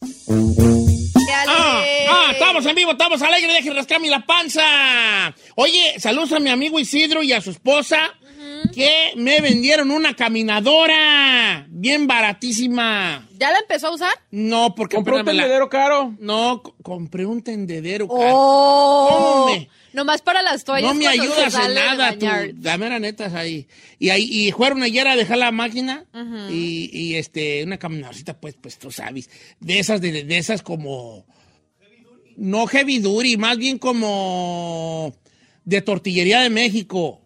Ah, ah, estamos en vivo, estamos alegres, dejen rascarme la panza. Oye, saludos a mi amigo Isidro y a su esposa que me vendieron una caminadora bien baratísima. ¿Ya la empezó a usar? No, porque ¿Compró un la- tendedero caro? No, compré un tendedero. caro. ¡Oh! ¿Cómo me- Nomás para las toallas. No me ayudas en nada, tú. bañar. La mera neta es ahí. Y ahí, y fueron ayer a dejar la máquina y, y, este, una caminadorcita, pues, pues tú sabes, de esas, de, de esas como, no heavy duty, más bien como de tortillería de México.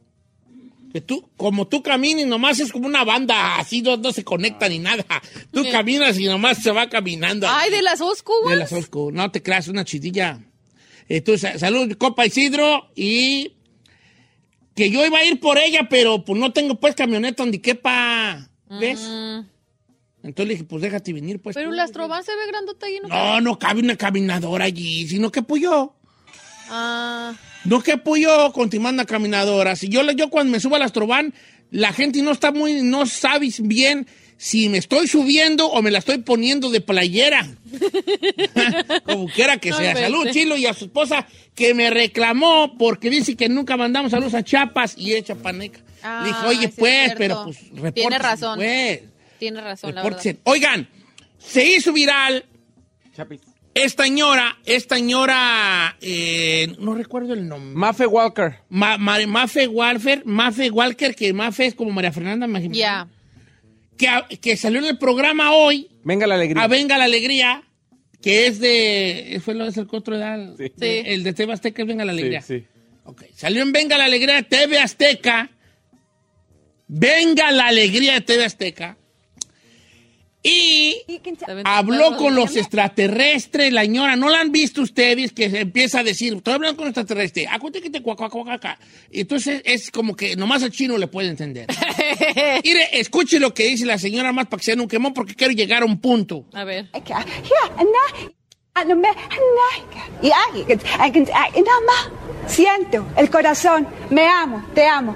Que tú, como tú caminas y nomás es como una banda, así no, no se conecta ni nada. Tú caminas y nomás se va caminando. Ay, de las Oscu, De las Osco. No te creas, una chidilla. Entonces, salud, copa Isidro. Y que yo iba a ir por ella, pero pues no tengo pues camioneta donde quepa. ¿Ves? Entonces le dije, pues déjate venir, pues. Pero la Astrovan se ve grandota y no. No, no cabe una caminadora allí, sino que pues yo. Ah, No que pues yo continuando caminadora. Si yo, yo cuando me subo al Astrovan, la gente no está muy, no sabe bien si me estoy subiendo o me la estoy poniendo de playera. Como quiera que sea. Salud, Chilo, y a su esposa que me reclamó porque dice que nunca mandamos saludos a Chiapas y es chapaneca. Ah, dije, oye, sí pues, pero pues, Tiene repórtese, razón. pues. tiene razón, la verdad. Oigan, se hizo viral Chapis. Esta señora, esta señora, eh, no recuerdo el nombre. Mafe Walker. Ma- Ma- Mafe Walker, Mafe Walker, que Mafe es como María Fernanda, me imagino. Ya. que, que salió en el programa hoy, Venga la alegría. a Venga la Alegría, que es de, fue lo el otro edad, Sí. Sí. el de TV Azteca es Venga la Sí, Alegría. sí. Ok, salió en Venga la Alegría de TV Azteca, Venga la Alegría de TV Azteca, y habló con los extraterrestres, la señora, ¿no la han visto ustedes? Que se empieza a decir, estoy hablando con un extraterrestre, acuérdate que te Entonces es como que nomás el chino le puede entender. Mire, escuche lo que dice la señora más para que sea un quemón porque quiero llegar a un punto. A ver. Siento el corazón, me amo, te amo.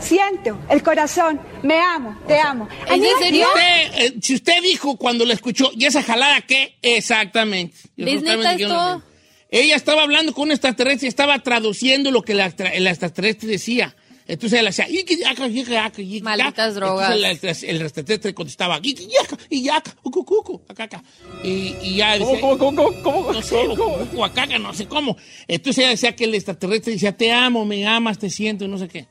Siento el corazón, me amo, te amo. ¿Es en Si serio? usted, eh, si usted dijo cuando la escuchó, ¿y esa jalada qué? Exactamente. Ella estaba hablando con un extraterrestre y estaba traduciendo lo que la extraterrestre decía. Entonces él hacía... "Iki, yaka, yika, yaka, yika". Malditas drogas. Entonces el, el extraterrestre contestaba... "Iki, yaka, y yaka, ucu, cucu, acá, acá". Y, y ya ¿Cómo, decía... cómo, cómo, cómo, cómo? No sé, ucu, cucu, acá, acá, no sé cómo. Entonces ella decía que el extraterrestre decía, te amo, me amas, te siento, y no sé qué.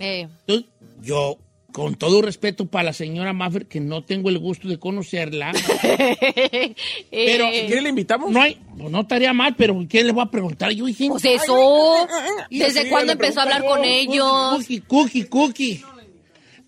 Eh, Entonces, yo, con todo respeto para la señora Maffer, que no tengo el gusto de conocerla, pero eh, ¿Quiere le invitamos? no hay, pues no estaría mal, pero ¿qué le voy a preguntar? Yo dije, Pues eso. ¿Desde cuándo empezó a hablar con ellos? cookie, cookie, cookie.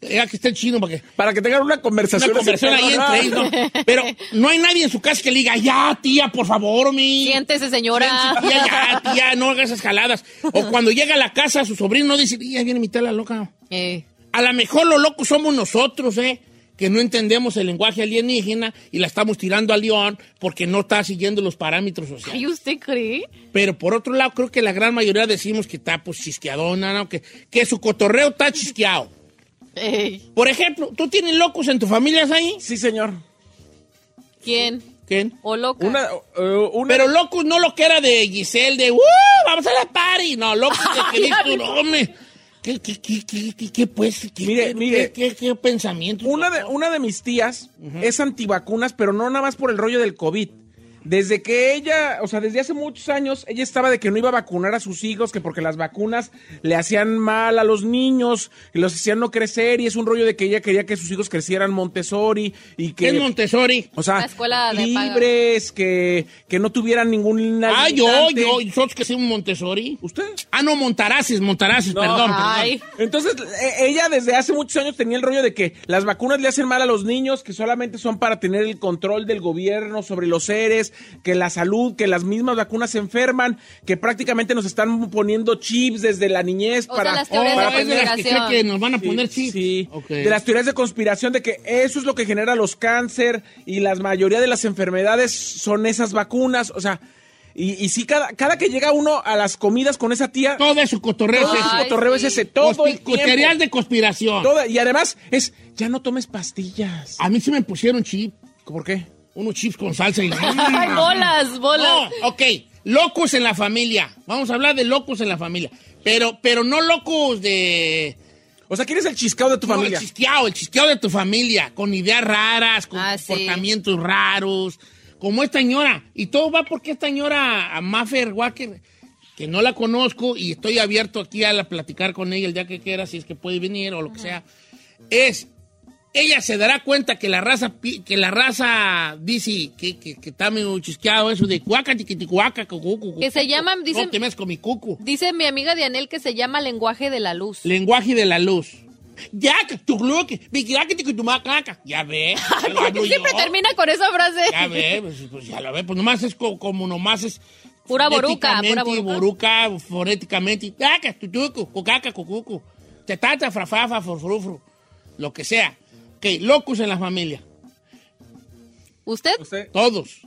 Ya que está el chino para que Para que tengan una una conversación. conversación ahí entre ellos, ¿no? Pero no hay nadie en su casa que le diga, ya, tía, por favor, mi. Siéntese, señora. Siéntese, Tía, ya, tía, no hagas esas jaladas. O cuando llega a la casa su sobrino, no dice, ya viene mi tía la loca. Eh, A lo mejor los locos somos nosotros, ¿eh? Que no entendemos el lenguaje alienígena y la estamos tirando al león porque no está siguiendo los parámetros sociales. ¿Y usted cree? Pero por otro lado, creo que la gran mayoría decimos que está pues chisqueadona, ¿no? Que, que su cotorreo está chisqueado. Por ejemplo, ¿tú tienes locos en tu familia ahí? Sí, señor. ¿Quién? ¿Quién? O. Una, una- Pero Locus no lo que era de Giselle, de ¡Uh! ¡Vamos a la party! No, Locus de que tú, no, hombre. ¿Qué, qué, qué, qué, qué, pues? ¿Qué, Mire, mire. ¿Qué, qué, qué pensamiento? Una de, una de mis tías es antivacunas, pero no nada más por el rollo del COVID. Desde que ella, o sea, desde hace muchos años, ella estaba de que no iba a vacunar a sus hijos, que porque las vacunas le hacían mal a los niños, y los hacían no crecer, y es un rollo de que ella quería que sus hijos crecieran Montessori y ¿Qué es que... Montessori? O sea, escuela libres, que, que no tuvieran ningún... Ah, yo, limitante. yo, nosotros que somos Montessori. ¿Usted? Ah, no, Montaraces, Montaraces, No. perdón, Ay. perdón. Entonces, e- ella desde hace muchos años tenía el rollo de que las vacunas le hacen mal a los niños, que solamente son para tener el control del gobierno sobre los seres, que la salud, que las mismas vacunas se enferman, que prácticamente nos están poniendo chips desde la niñez O sea, para... las teorías Oh, de para es de las que cree conspiración. que nos van a Sí, poner chips. Sí, Ok. de las teorías de conspiración de que eso es lo que genera los cáncer y la mayoría de las enfermedades son esas vacunas, o sea, y, y sí, cada, cada que llega uno a las comidas con esa tía, Todo eso, cotorreo todo es. Ay, cotorreo es ese, todo. Teorías de conspiración. Y además es, ya no tomes pastillas. A mí sí me pusieron chip, ¿Por qué? Unos chips con salsa y... Ay, bolas, bolas. No, ok, locos en la familia. Vamos a hablar de locos en la familia. Pero, pero no locos de... O sea, ¿quién es el chiscao de tu No, familia? el chisqueado, el chisqueado de tu familia, con ideas raras, con Ah, sí. comportamientos raros, como esta señora. Y todo va porque esta señora, a Maffer Walker, que no la conozco y estoy abierto aquí a la- platicar con ella el día que quiera, si es que puede venir o lo que sea, es, ella se dará cuenta que la raza, que la raza dice que, que, que está medio chisqueado eso de cuaca, tiquiticuaca, cucu, Que se llaman, dicen- No te con mi cucu. Dice mi amiga Dianel que se llama lenguaje de la luz. Lenguaje de la luz. Ya, que tu. Ya ve. ya lo ¿Por hablo qué siempre termina con esa frase? Ya ve, pues, pues ya lo ve. Pues nomás es co- como, nomás es. Pura boruca, pura boruca. boruca, fonéticamente. Ya, que tu tucu, cucaca, cucucu. Te tata, frafafa, forfrufru. Lo que sea. Ok, locos en la familia. ¿Usted? Usted- Todos.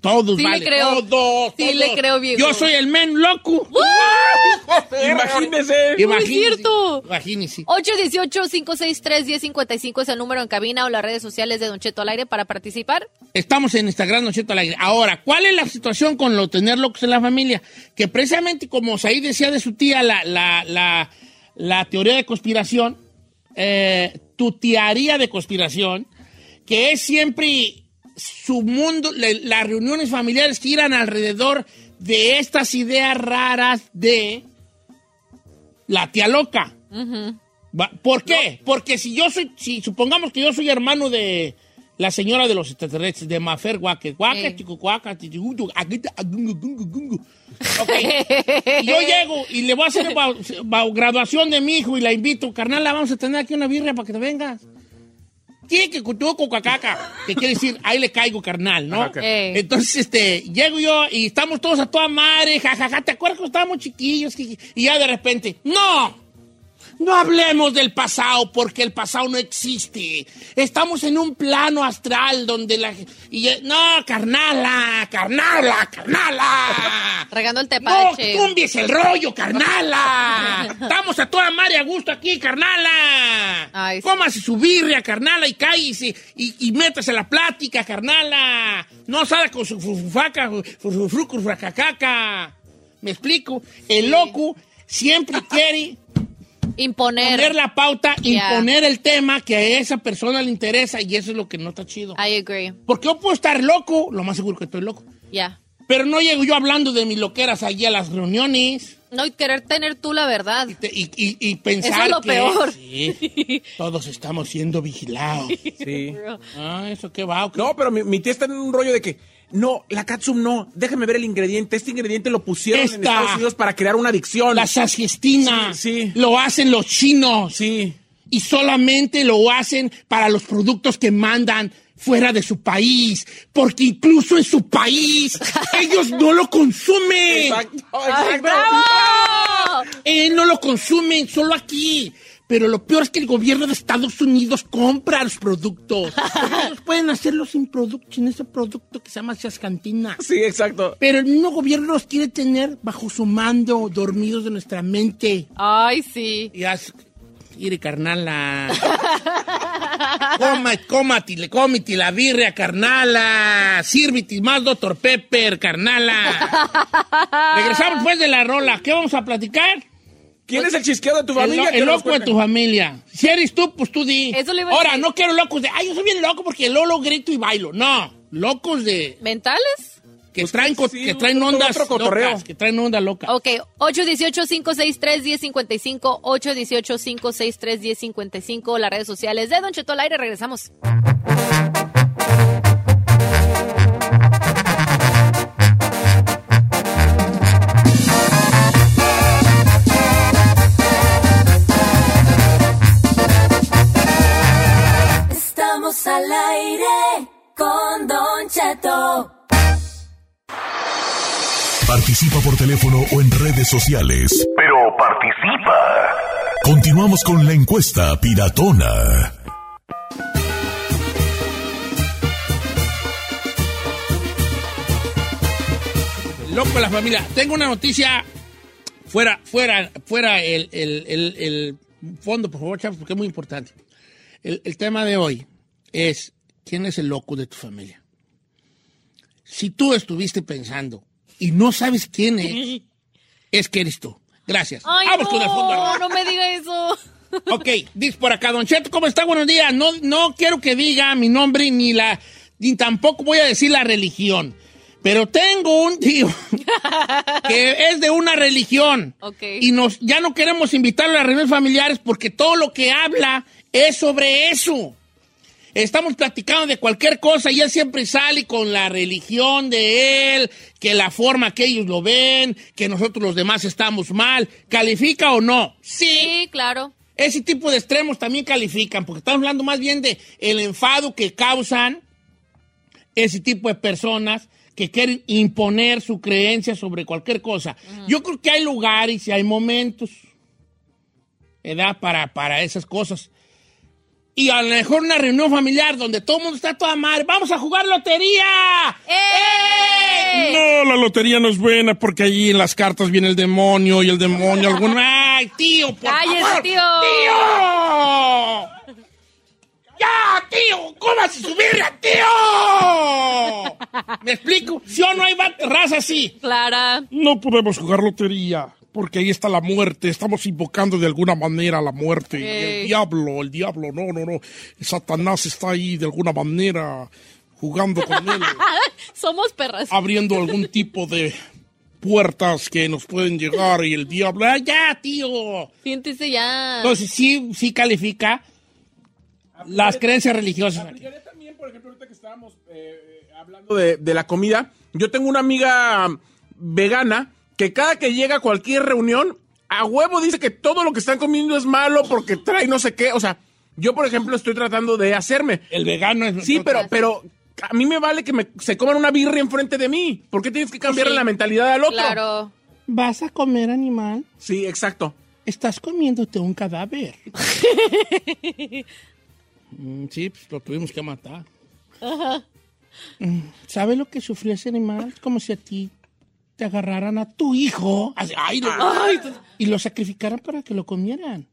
Todos, Sí le vale. creo. Todos. Sí todos. le creo, viejo. Yo soy el men loco. Imagínese. Imagínese. cierto. Imagínese. 818-563-1055 es el número en cabina o las redes sociales de Don Cheto al aire para participar. Estamos en Instagram, Don Cheto al aire. Ahora, ¿cuál es la situación con lo tener locos en la familia? Que precisamente como Said decía de su tía, la, la, la, la teoría de conspiración, eh, tu teoría de conspiración, que es siempre su mundo, le- las reuniones familiares giran alrededor de estas ideas raras de la tía loca. ¿Por qué? Porque si yo soy, si supongamos que yo soy hermano de la señora de los extraterrestres, de Mafer Guaque, Guaque, chico, guaca, yo llego y le voy a hacer graduación de mi hijo y la invito, carnal, la vamos a tener aquí una birria para que te vengas. Tiene que cutuco cacaca, que quiere decir, ahí le caigo, carnal, ¿no? Ajá, ok. Ey. Entonces, este, llego yo y estamos todos a toda madre, jajaja, ¿te acuerdas cuando estábamos chiquillos? Y ya de repente, ¡no! No hablemos del pasado porque el pasado no existe. Estamos en un plano astral donde la... Y, eh, no, carnala, carnala, carnala. Regando el No, tepache. tumbies el rollo, carnala. Estamos a toda madre a gusto aquí, carnala. Ay, sí. Cómase su birria, carnala, y cállese y, y métase la plática, carnala. No salga con su fufaca, fracacacca. ¿Me explico? El loco siempre quiere Imponer. poner la pauta, Ya. imponer el tema que a esa persona le interesa y eso es lo que no está chido. I agree. Porque yo puedo estar loco, lo más seguro que estoy loco. Ya. Pero no llego yo hablando de mis loqueras allí a las reuniones No, y querer tener tú la verdad. y, te- y- y- y pensar Eso es lo que peor. sí, todos estamos siendo vigilados. Sí. Ah, eso qué va. ¿o qué? No, pero mi, mi tía está en un rollo de que, no, la catsup no, déjame ver el ingrediente. Este ingrediente lo pusieron en Esta. Estados Unidos para crear una adicción. La saciestina Sí, sí. lo hacen los chinos Sí. y solamente lo hacen para los productos que mandan fuera de su país, porque incluso en su país ellos no lo consumen. Exacto, exacto. ¡Bravo! Eh, no lo consumen, solo aquí. Pero lo peor es que el gobierno de Estados Unidos compra los productos. Ellos pueden hacerlo sin producto, sin ese producto que se llama chascantina. Sí, exacto. Pero el mismo gobierno los quiere tener bajo su mando, dormidos de nuestra mente. Ay, sí. Y haz... Quiere carnala. Coma, cómate, cómete la birria, carnala. Sírvete más Dr. Pepper, carnala. Regresamos después de la rola. ¿Qué vamos a platicar? ¿Quién es el chisqueo de tu El, familia? lo- el loco de tu familia. Si eres tú, pues tú di. Eso le iba a Ahora, decir. no quiero locos de, ay, yo soy bien loco porque Lolo grito y bailo. No, locos de, ¿Mentales? que traen, co- sí, que traen ondas locas, que traen onda loca. Ok, 818-563-1055, 818-563-1055, las redes sociales de Don Cheto al aire, regresamos. Estamos al aire con Don Cheto. Participa por teléfono o en redes sociales. Pero participa. Continuamos con la encuesta piratona. Loco de la familia. Tengo una noticia fuera, fuera, fuera el, el- el- el fondo, por favor, chavos, porque es muy importante. El, el tema de hoy es quién es el loco de tu familia. Si tú estuviste pensando y no sabes quién es, es que eres tú. Gracias. Ay, Vamos con el fondo. no, no me diga eso. Ok, dice por acá, Don Cheto, ¿cómo está? Buenos días. No, no quiero que diga mi nombre ni la, ni tampoco voy a decir la religión. Pero tengo un tío que es de una religión. Ok. Y nos, ya no queremos invitarlo a las reuniones familiares porque todo lo que habla es sobre eso. Estamos platicando de cualquier cosa y él siempre sale con la religión de él, que la forma que ellos lo ven, que nosotros los demás estamos mal. ¿Califica o no? Sí, claro. Ese tipo de extremos también califican, porque estamos hablando más bien de el enfado que causan ese tipo de personas que quieren imponer su creencia sobre cualquier cosa. Yo creo que hay lugares y hay momentos, ¿verdad? Para, para esas cosas. Y a lo mejor una reunión familiar donde todo el mundo está toda madre. ¡Vamos a jugar lotería! ¡Eh! No, la lotería no es buena porque allí en las cartas viene el demonio y el demonio alguno. ¡Ay, tío! Por ¡Cállese, favor! tío! ¡Tío! ¡Ya, tío! ¡Cómase su birria, tío! ¿Me explico? ¿Sí o no hay raza así? Clara. No podemos jugar lotería porque ahí está la muerte. Estamos invocando de alguna manera a la muerte. Y Ey. el diablo, el diablo, no, no, no. Satanás está ahí de alguna manera jugando con él, Somos perras. abriendo algún tipo de puertas que nos pueden llegar y el diablo. ¡Ah, ya, tío! Siéntese ya. Entonces, sí, sí califica las creencias religiosas. también, por ejemplo, ahorita que estábamos eh, hablando de, de la comida, yo tengo una amiga vegana que cada que llega a cualquier reunión, a huevo dice que todo lo que están comiendo es malo porque trae no sé qué. O sea, yo, por ejemplo, estoy tratando de hacerme. El vegano es... Sí, pero, pero a mí me vale que me, se coman una birria enfrente de mí. ¿Por qué tienes que cambiarle Sí. la mentalidad al otro? Claro. ¿Vas a comer animal? Sí, exacto. Estás comiéndote un cadáver. Mm, sí, pues lo tuvimos que matar. Mm, ¿Sabe lo que sufrió ese animal? Es como si a ti te agarraran a tu hijo así, ay, lo- y lo sacrificaran para que lo comieran.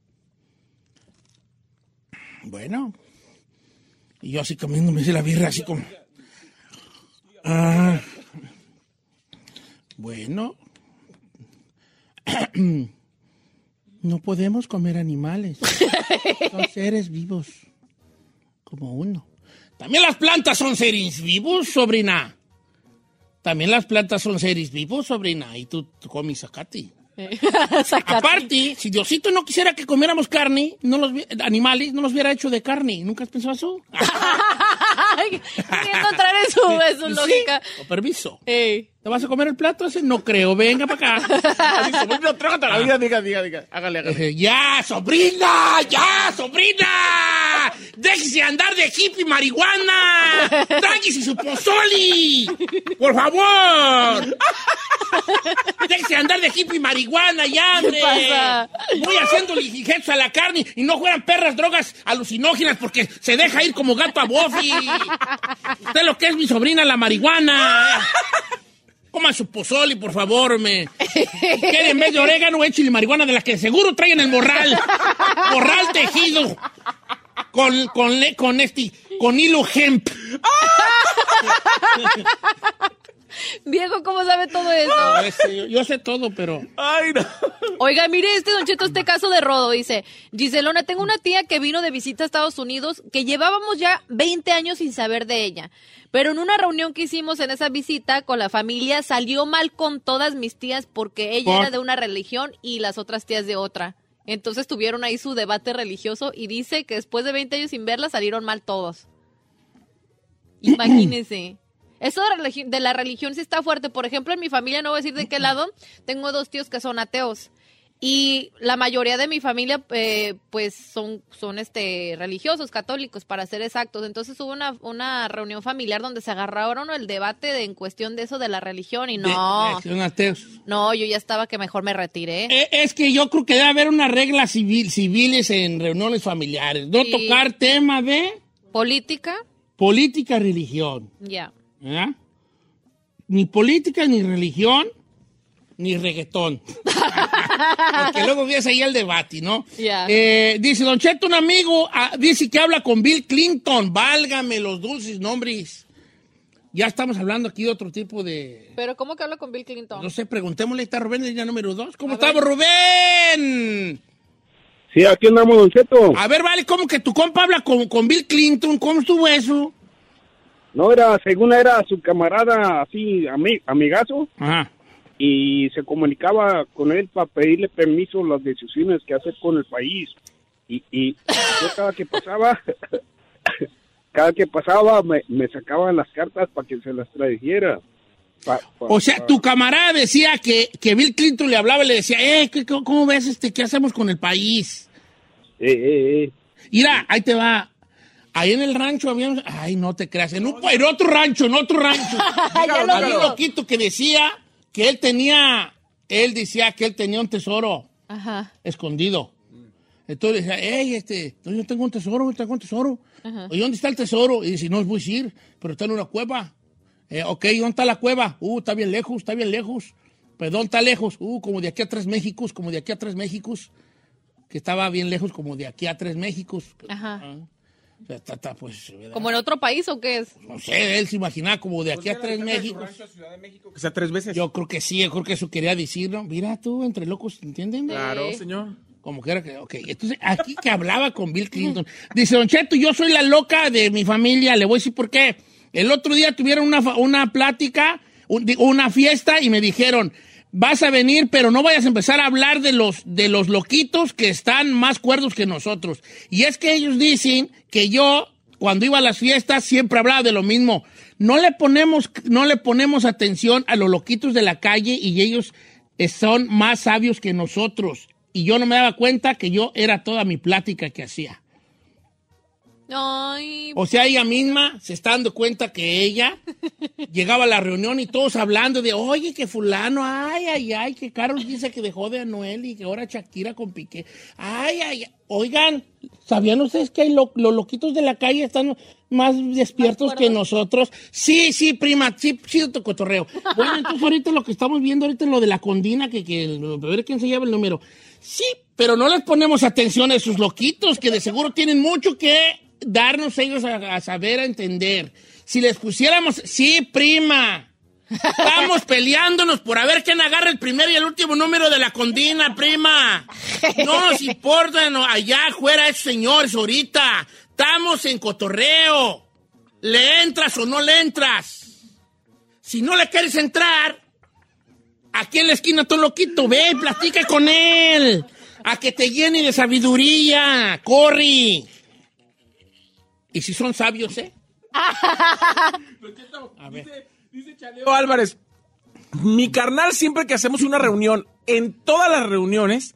Bueno. Y yo así comiéndome la birra, así como... Ah. Bueno. No podemos comer animales. Son seres vivos. Como uno. También las plantas son seres vivos, sobrina. También las plantas son seres vivos, sobrina. Y tú, tú comes zacate. Aparte, si Diosito no quisiera que comiéramos carne, no los vi- animales, no los hubiera hecho de carne. ¿Nunca has pensado eso? Entrar en su, en su Sí, lógica. con permiso. Ey. ¿Te vas a comer el plato ese? No creo. Venga para acá. Así, sobrino, trágate la vida, diga, diga, diga. Hágale, hágale. Eh, ¡Ya, sobrina! ¡Ya, sobrina! ¡Déjese andar de hippie marihuana! ¡Tráguese su pozoli! ¡Por favor! ¡Déjese andar de hippie marihuana ya, hombre! pasa? Voy haciendo a la carne y no fueran perras drogas alucinógenas porque se deja ir como gato a Buffy. Usted lo que es mi sobrina, la marihuana. Coma su pozoli, por favor, me. Quiere en vez de orégano, échale marihuana de la que seguro traen el morral. Morral tejido. Con, con, le- con este, con hilo hemp. Viejo, ¿cómo sabe todo eso? Sí, yo, yo sé todo, pero... Ay, no. Oiga, mire este Don Cheto, este caso de Rodo, dice, Giselona, tengo una tía que vino de visita a Estados Unidos, que llevábamos ya 20 años sin saber de ella. Pero en una reunión que hicimos en esa visita con la familia, salió mal con todas mis tías porque ella ¿Por? era de una religión y las otras tías de otra. Entonces tuvieron ahí su debate religioso y dice que después de 20 años sin verla salieron mal todos. Imagínese. Eso de la religión sí está fuerte. Por ejemplo, en mi familia, no voy a decir de qué lado, tengo dos tíos que son ateos. Y la mayoría de mi familia, eh, pues, son, son este, religiosos, católicos, para ser exactos. Entonces hubo una, una reunión familiar donde se agarraron el debate de- en cuestión de eso de la religión. Y no, De- de- son ateos. no, yo ya estaba que mejor me retiré. Eh, Es que yo creo que debe haber unas reglas civil, civiles en reuniones familiares. No Sí. tocar tema de Política, política, religión. ya. ¿verdad? Ni política, ni religión, ni reggaetón. Porque luego vienes ahí el debate, ¿no? Eh, dice Don Cheto, un amigo, ah, dice que habla con Bill Clinton. Válgame los dulces nombres. Ya estamos hablando aquí de otro tipo de... Pero ¿cómo que habla con Bill Clinton? No sé, preguntémosle, está Rubén, línea número dos. ¿Cómo estamos, Rubén? Sí, aquí andamos, Don Cheto. A ver, vale, ¿cómo que tu compa habla con, con Bill Clinton? ¿Cómo estuvo eso? No, era, según era su camarada así, ami- amigazo, Ajá. Y se comunicaba con él para pedirle permiso las decisiones que hace con el país. Y, y yo cada que pasaba, cada que pasaba me, me sacaban las cartas para que se las trajera. Pa- pa- O sea, pa- tu camarada decía que, que Bill Clinton le hablaba y le decía, eh, ¿qué- qué- ¿cómo ves este? ¿Qué hacemos con el país? Eh, eh, eh. Mira, ahí te va. Ahí en el rancho había... Ay, no te creas. En, un- en otro rancho, en otro rancho. Había un loquito que decía que él tenía... Él decía que él tenía un tesoro Ajá. escondido. Entonces decía, hey, este, yo tengo un tesoro, yo tengo un tesoro. Oye, ¿dónde está el tesoro? Y dice, no os voy a decir, pero está en una cueva. Eh, ok, ¿dónde está la cueva? Uh, está bien lejos, está bien lejos. ¿Pero dónde está lejos? Uh, como de aquí a tres Méxicos, como de aquí a tres Méxicos. Que estaba bien lejos, como de aquí a tres Méxicos. Ajá. Ah, está, está, pues. ¿Como en otro país o qué es? no sé, él se imaginaba como de aquí a tres Méxicos. Que sea tres veces. Yo creo que sí, yo creo que eso quería decir, ¿no? Mira tú, entre locos, ¿entienden? Claro, Sí. señor. Como que era que, ok. Entonces, aquí que hablaba con Bill Clinton. Dice, Don Cheto, yo soy la loca de mi familia. Le voy a decir por qué. El otro día tuvieron una, una plática, un- una fiesta, y me dijeron, vas a venir, pero no vayas a empezar a hablar de los, de los loquitos que están más cuerdos que nosotros. Y es que ellos dicen que yo, cuando iba a las fiestas, siempre hablaba de lo mismo. No le ponemos, no le ponemos atención a los loquitos de la calle y ellos son más sabios que nosotros. Y yo no me daba cuenta que yo era toda mi plática que hacía. Ay, O sea, ella misma se está dando cuenta que ella llegaba a la reunión y todos hablando de, oye, que fulano, ay, ay, ay, que Carlos dice que dejó de Anuel y que ahora Shakira con Piqué. Ay, ay, oigan, ¿sabían ustedes que hay lo- los loquitos de la calle están más despiertos que nosotros? Sí, sí, prima, sí, sí, tu cotorreo. Bueno, entonces ahorita lo que estamos viendo ahorita es lo de la condina, que, que a ver quién se lleva el número. Sí, pero no les ponemos atención a esos loquitos que de seguro tienen mucho que darnos ellos a, saber, a entender. Si les pusiéramos, sí, prima. Estamos peleándonos por a ver quién agarra el primer y el último número de la condina, prima. No nos importa no, allá afuera esos señores ahorita. Estamos en cotorreo. ¿Le entras o no le entras? Si no le quieres entrar, aquí en la esquina todo loquito, ve, platica con él. A que te llene de sabiduría, corre. Y si son sabios, ¿eh? A ver. Leo Álvarez, mi carnal siempre que hacemos una reunión, en todas las reuniones,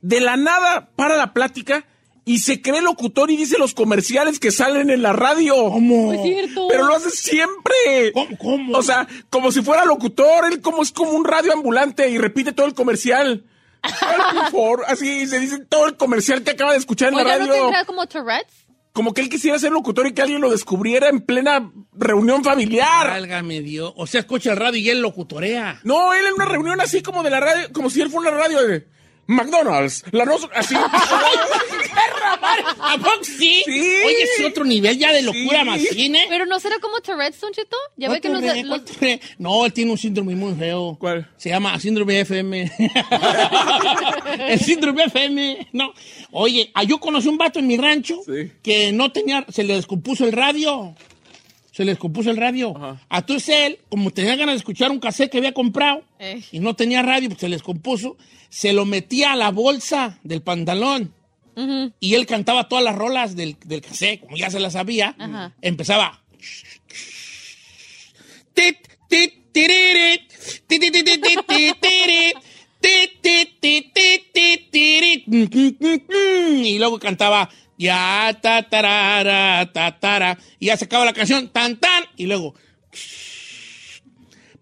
de la nada para la plática y se cree locutor y dice los comerciales que salen en la radio. ¿Cómo? es cierto. Pero lo hace siempre. ¿Cómo? cómo? O sea, como si fuera locutor, él como es como un radio ambulante y repite todo el comercial. Por favor, así se dice todo el comercial que acaba de escuchar en la ¿no radio. tendrá como Tourette's? Como que él quisiera ser locutor y que alguien lo descubriera en plena reunión familiar. Válgame Dios. O sea, escucha el radio y él locutorea. No, él en una reunión así como de la radio, como si él fuera una radio de McDonald's, la no, así. ¡Qué ¿A poco sí? Sí. Oye, es otro nivel ya de locura Sí. más cine. Pero no será como Tourette's, Don Cheto. Ya ve que los, ¿Cuál los- Tourette? No, él tiene un síndrome muy feo. ¿Cuál? Se llama síndrome FM. el síndrome FM. No. Oye, ah, yo conocí un vato en mi rancho Sí. que no tenía, se le descompuso el radio. Se le descompuso el radio. Ajá. Entonces él, como tenía ganas de escuchar un cassette que había comprado Eh. y no tenía radio, pues se le descompuso, se lo metía a la bolsa del pantalón. Y él cantaba todas las rolas del, del cassette, como ya se las sabía. Empezaba. Y luego cantaba. Ya, ta, tarara, ta, tara. Y ya se acaba la canción, tan, tan. Y luego.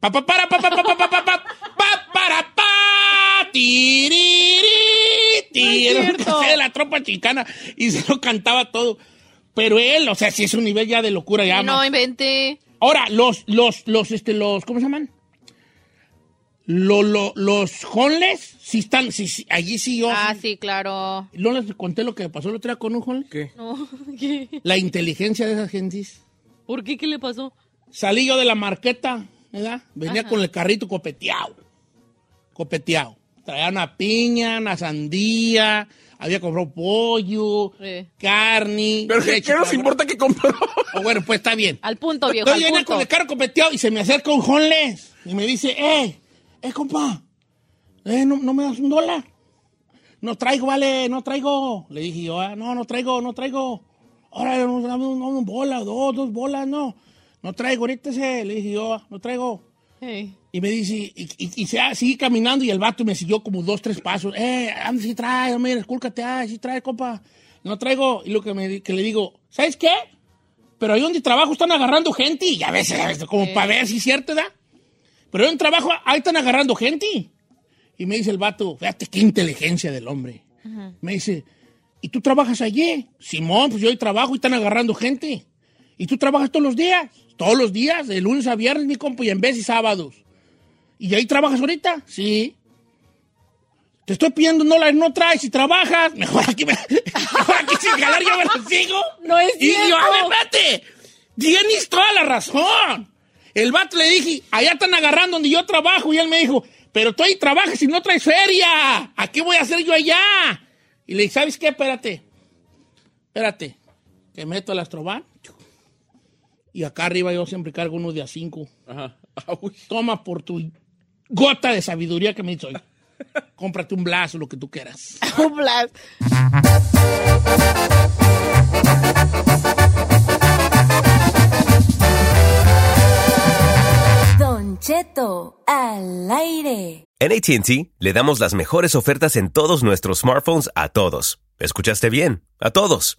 Pa, pa, para, pa, pa, pa, pa, pa, pa, pa, pa, para, pa, cierto. de la tropa chicana y se lo cantaba todo. Pero él, o sea, sí es un nivel ya de locura ya. no más. inventé. Ahora, los, los, los, este, los, ¿cómo se llaman? Lo- lo- los homeless, sí están, sí, sí, allí sí yo. Ah, sí, claro. ¿No les conté lo que pasó el otro día con un homeless? ¿Qué? No, ¿qué? La inteligencia de esas gentes. ¿Por qué? ¿Qué le pasó? Salí yo de la marqueta, ¿verdad? Venía Ajá. con el carrito copeteado. Copeteado. Traía una piña, una sandía, había comprado pollo, Sí. carne. ¿Pero qué, leche qué nos importa que compró? Oh, bueno, pues está bien. Al punto, viejo, venía punto. con el carro copeteado y se me acerca un homeless y me dice, eh, eh, compa, eh, no, no me das un dólar. No traigo, vale, no traigo. Le dije yo, ah, no, no traigo, no traigo. Ahora, no, dame un- una bola, dos, dos bolas, no. No traigo, ahorita se, le dije yo, ah, no traigo. Hey. Y me dice, y, y- y se ah, sigue caminando y el vato me siguió como dos, tres pasos. Eh, anda, sí trae, mira, escúlcate, ah, sí trae, compa. No traigo. Y lo que, me, que le digo, ¿sabes qué? Pero ahí donde trabajo están agarrando gente y a veces, a veces, como para ver si es cierto, ¿verdad? Pero ahí en trabajo, ahí están agarrando gente. Y me dice el vato, fíjate qué inteligencia del hombre. Me dice, ¿y tú trabajas allí? Simón, pues yo hoy trabajo y están agarrando gente. ¿Y tú trabajas todos los días? Todos los días, de lunes a viernes, mi compa, y en vez y sábados. ¿Y ahí trabajas ahorita? Sí. Te estoy pidiendo dólares, no traes y trabajas. Mejor aquí, me, mejor aquí sin jalar yo me lo sigo. No es Y yo, cierto. a ver, espérate. Tienes toda la razón. El vato le dije, allá están agarrando donde yo trabajo. Y él me dijo, pero tú ahí trabajas y no traes feria. ¿A qué voy a hacer yo allá? Y le dije, ¿sabes qué? Espérate. Espérate. Que meto al astroban. Y acá arriba yo siempre cargo uno de a cinco. Ajá. Ah. Toma por tu gota de sabiduría que me hizo hoy. Cómprate un blast o lo que tú quieras. Un blast. Don Cheto al aire. En ATT le damos las mejores ofertas en todos nuestros smartphones a todos. ¿Escuchaste bien? A todos.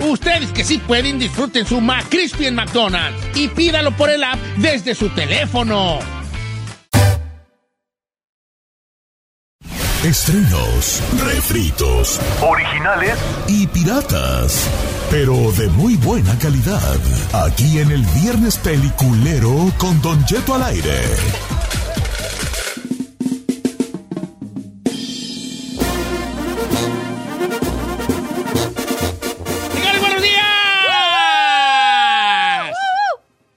Ustedes que sí pueden, disfruten su McCrispy en McDonald's y pídalo por el app desde su teléfono. Estrenos, refritos Originales y piratas, pero de muy buena calidad. Aquí en el Viernes Peliculero con Don Cheto al aire.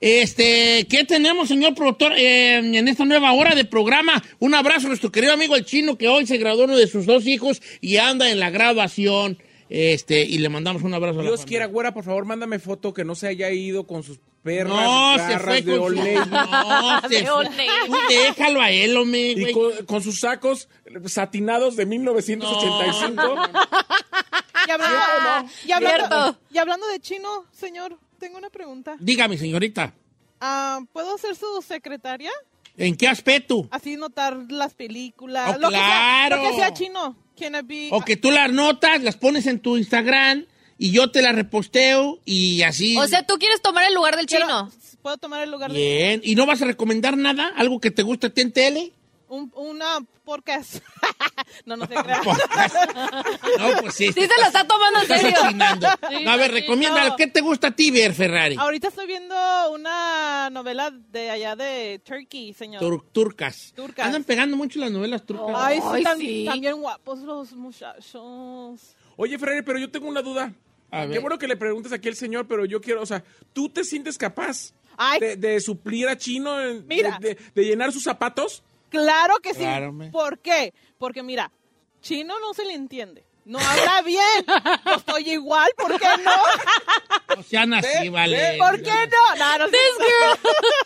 Este, ¿qué tenemos, señor productor, eh, en esta nueva hora de programa? Un abrazo a nuestro querido amigo el chino que hoy se graduó uno de sus dos hijos y anda en la graduación. Este, y le mandamos un abrazo a la Dios familia. quiera, güera, por favor, mándame foto que no se haya ido con sus perras, No, se fue de con su-. No, se De fue. Tú déjalo a él, hombre, Y güey. con, con sus sacos satinados de 1985. Y hablando, y hablando- y hablando de chino, señor, tengo una pregunta. Dígame, señorita, Ah, ¿Puedo ser su secretaria? ¿en qué aspecto? Así notar las películas. Oh, lo, que sea, claro. lo que sea chino. Can I be- O que tú las notas, las pones en tu Instagram y yo te las reposteo y así. O sea, tú quieres tomar el lugar del Quiero- chino. ¿Puedo tomar el lugar de Bien. ¿Y no vas a recomendar nada? ¿Algo que te guste a ti en tele? Un, una podcast? no, no se crea. No, pues sí. Sí se lo está tomando en serio. Sí, No, a ver, sí, recomienda. no. ¿Qué te gusta a ti ver, Ferrari? Ahorita estoy viendo una novela de allá de Turkey, señor. Tur- turcas. Turcas. Andan pegando mucho las novelas turcas. Ay, sí, Ay, tan, sí. tan bien guapos los muchachos. Oye, Ferrari, pero yo tengo una duda. A Qué ver. bueno que le preguntes aquí al señor, pero yo quiero, o sea, ¿tú te sientes capaz Ay. de, de suplir a Chino, en- Mira. de, de- de llenar sus zapatos? Claro que sí. Claro, ¿Por qué? Porque mira, chino no se le entiende. No habla bien. Yo estoy igual, ¿por qué no? No sean así, vale. ¿Por qué no? No, no sé.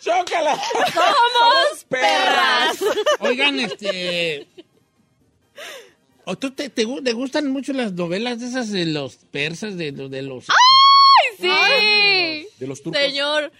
¡Chócala! Somos perras. Oigan, este. ¿O tú te, te gu- te gustan mucho las novelas de esas de los persas, de, los- de los... Sí. De los turcos. Señor.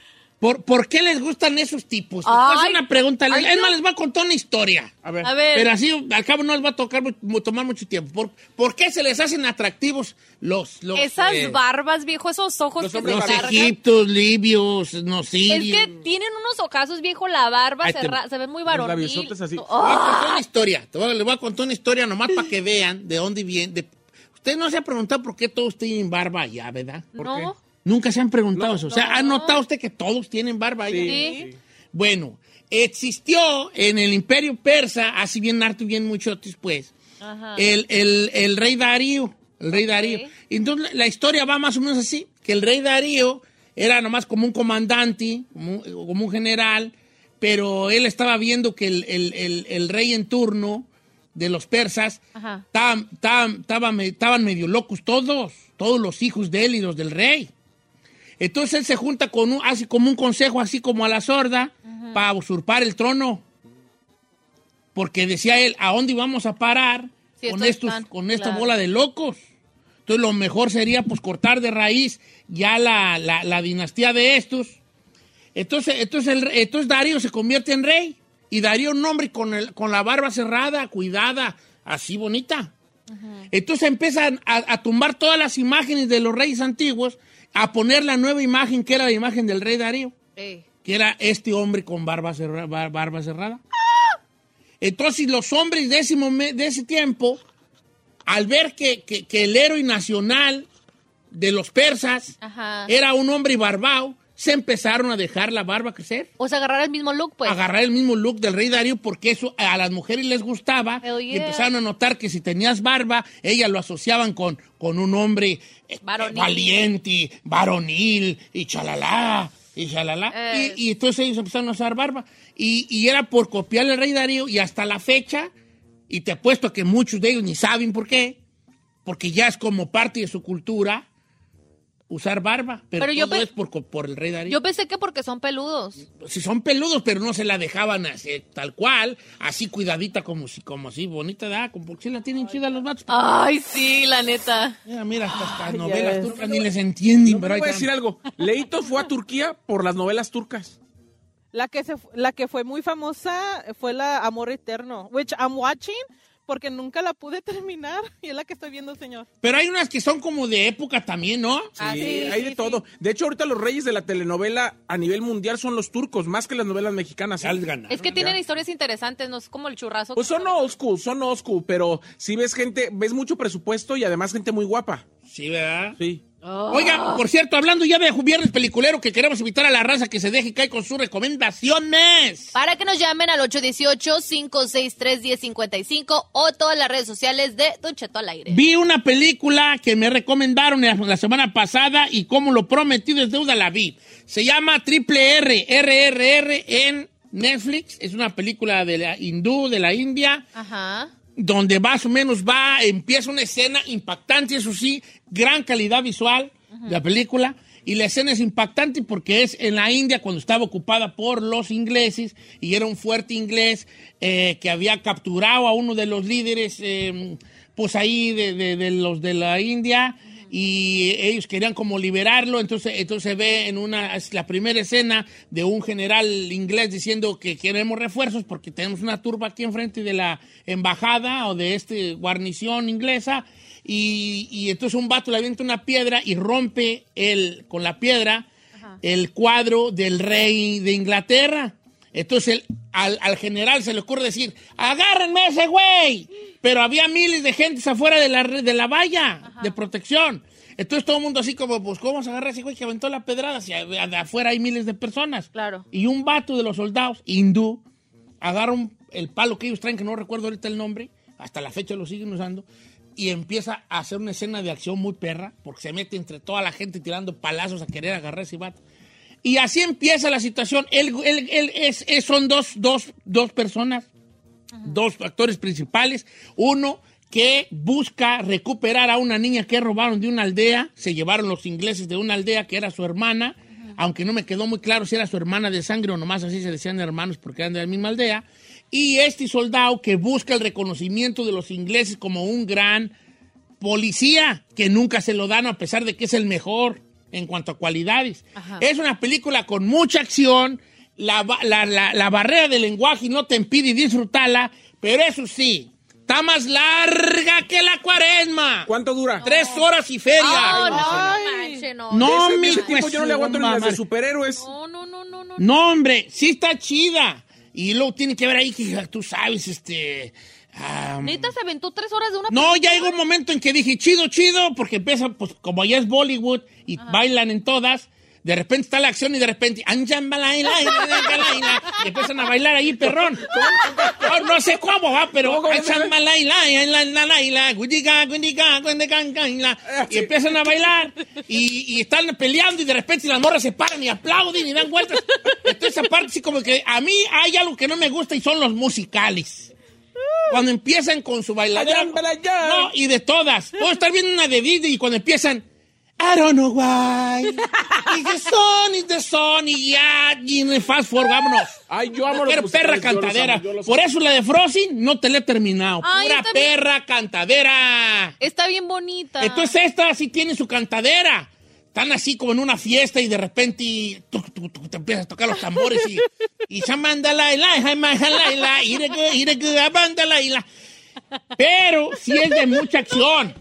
¿Por, por qué les gustan esos tipos? Hacer Ay. una pregunta. Ay, es no. más, les voy a contar una historia. A ver. A ver. Pero así, al cabo, no les va a tocar tomar mucho tiempo. ¿Por, por qué se les hacen atractivos los... los Esas eh, barbas, viejo, esos ojos los que se Los egiptos, libios, no Es sirios. que tienen unos ojazos, viejo, la barba Ahí te- cerrada, se ven muy Los varonil. labiosotes así. Te voy a contar una historia. Te voy a- les voy a contar una historia nomás para que vean de dónde viene. de- Usted no se ha preguntado por qué todos tienen barba allá, ¿verdad? ¿Por No. qué? Nunca se han preguntado No, eso. O sea, ¿ha notado usted que todos tienen barba allá? Sí. Bueno, existió en el imperio persa, así bien harto y bien mucho después, Ajá. el, el- el rey Darío. El rey Darío. Entonces, la historia va más o menos así, que el rey Darío era nomás como un comandante, como, un- como un general, pero él estaba viendo que el, el- el- rey en turno de los persas estaban medio locos todos, todos los hijos de él y los del rey. Entonces él se junta con un, así como un consejo, así como a la sorda, para usurpar el trono. Porque decía él, ¿a dónde vamos a parar Sí, con, estos están, con esta claro. bola de locos? Entonces lo mejor sería pues cortar de raíz ya la, la- la dinastía de estos. Entonces, entonces, el, entonces Darío se convierte en rey. Y Darío un hombre con, el, con la barba cerrada, cuidada, así bonita. Entonces empiezan a, a tumbar todas las imágenes de los reyes antiguos, a poner la nueva imagen que era la imagen del rey Darío, que era este hombre con barba, cerra- bar- barba cerrada. Entonces los hombres de ese, de ese tiempo, al ver que, que- que el héroe nacional de los persas Ajá. era un hombre barbao, se empezaron a dejar la barba crecer O sea, agarrar el mismo look, pues. agarrar el mismo look del rey Darío porque eso a las mujeres les gustaba Hell y empezaron a notar que si tenías barba, ellas lo asociaban con, con un hombre eh, valiente, varonil y chalala. Y, chalala. Eh. Y, y entonces ellos empezaron a usar barba. Y, y era por copiarle al rey Darío y hasta la fecha, y te apuesto a que muchos de ellos ni saben por qué, porque ya es como parte de su cultura usar barba. Pero, Pero yo todo pe- es por, por el rey Darío Yo pensé que porque son peludos. si son peludos, pero no se la dejaban así, tal cual, así cuidadita como si, como así, bonita, ¿da? Como porque sí la tienen chida los vatos. Ay, sí, la neta. Mira, mira, hasta Ay, novelas yes. turcas ni les entienden, pero Pero voy a decir algo. Leito fue a Turquía por las novelas turcas. La que, se, la que fue muy famosa fue la Amor Eterno, which I'm watching porque nunca la pude terminar y es la que estoy viendo, señor. Pero hay unas que son como de época también, ¿no? Sí, Ah, sí, hay sí, de sí. todo. De hecho, ahorita los reyes de la telenovela a nivel mundial son los turcos, más que las novelas mexicanas. Ya les ganaron. Es que tienen historias interesantes, no es como el churrazo. Pues son school, son school, pero si ves gente, ves mucho presupuesto y además gente muy guapa. Sí, ¿verdad? Sí. Oiga, por cierto, hablando ya de viernes peliculero, que queremos invitar a la raza que se deje caer con sus recomendaciones. Para que nos llamen al 818-563-1055 o todas las redes sociales de Don Cheto al aire. Vi una película que me recomendaron la, semana pasada y como lo prometido es deuda la vi. Se llama Triple R, RRR en Netflix. Es una película de la hindú, de la India. Ajá. donde más o menos va, empieza una escena impactante, eso sí, gran calidad visual de la película. Y la escena es impactante porque es en la India cuando estaba ocupada por los ingleses y era un fuerte inglés eh, que había capturado a uno de los líderes, eh, pues ahí de, de- de los de la India y ellos querían como liberarlo, entonces, entonces se ve en una, es la primera escena de un general inglés diciendo que queremos refuerzos porque tenemos una turba aquí enfrente de la embajada o de este guarnición inglesa y, y entonces un vato le avienta una piedra y rompe el, con la piedra el cuadro del rey de Inglaterra. Entonces el- al, al general se le ocurre decir, agárrenme a ese güey. Pero había miles de gentes afuera de la, de la valla de protección. Entonces todo el mundo así como, pues, ¿cómo se agarra a ese güey que aventó la pedrada? Si de afuera hay miles de personas. Claro. Y un vato de los soldados, hindú, agarra un- el palo que ellos traen, que no recuerdo ahorita el nombre, hasta la fecha lo siguen usando, y empieza a hacer una escena de acción muy perra, porque se mete entre toda la gente tirando palazos a querer agarrar ese vato. Y así empieza la situación. Él, él- es- son dos, dos, dos personas, dos actores principales. Uno que busca recuperar a una niña que robaron de una aldea. Se llevaron los ingleses de una aldea que era su hermana, aunque no me quedó muy claro si era su hermana de sangre o nomás así se decían hermanos porque eran de la misma aldea. Y este soldado que busca el reconocimiento de los ingleses como un gran policía, que nunca se lo dan a pesar de que es el mejor en cuanto a cualidades. Es una película con mucha acción, la, la- la- la barrera del lenguaje no te impide disfrutarla, pero eso sí, está más larga que la cuaresma. ¿Cuánto dura? Tres horas y feria. Oh, no, no manche, no. No, Ese- mi ese tipo yo no le aguanto ni las de superhéroes. No, no, no, no, no. No, hombre, sí está chida. Y luego tiene que ver ahí que tú sabes, este... ah, Neta se aventó tres horas de una No, ya llegó un momento en que dije, chido, chido, porque empieza, pues como allá es Bollywood y bailan en todas, de repente está la acción y de repente, y empiezan a bailar ahí, perrón. No, no sé cómo va, pero y empiezan a bailar y, y están peleando y de repente las morras se paran y aplauden y dan vueltas. Entonces, aparte, sí, como que a mí hay algo que no me gusta y son los musicales. Cuando empiezan con su bailadera. No, y de todas. Puedo estar viendo una de Disney y cuando empiezan. I don't know why. It's the sun, it's the sun. Y ya, y fast forward, vámonos. Ay, yo amo Pero perra musicales, yo los cantadera. amo, yo los Por eso la de Frozen no te la he terminado. Ay, Pura está bien. perra cantadera. Está bien bonita. Entonces esta sí tiene su cantadera. Están así como en una fiesta y de repente y tu, tu, tu, te empiezas a tocar los tambores y y la la jaima, la la ire que ire que abanda la la. Pero sí es de mucha acción.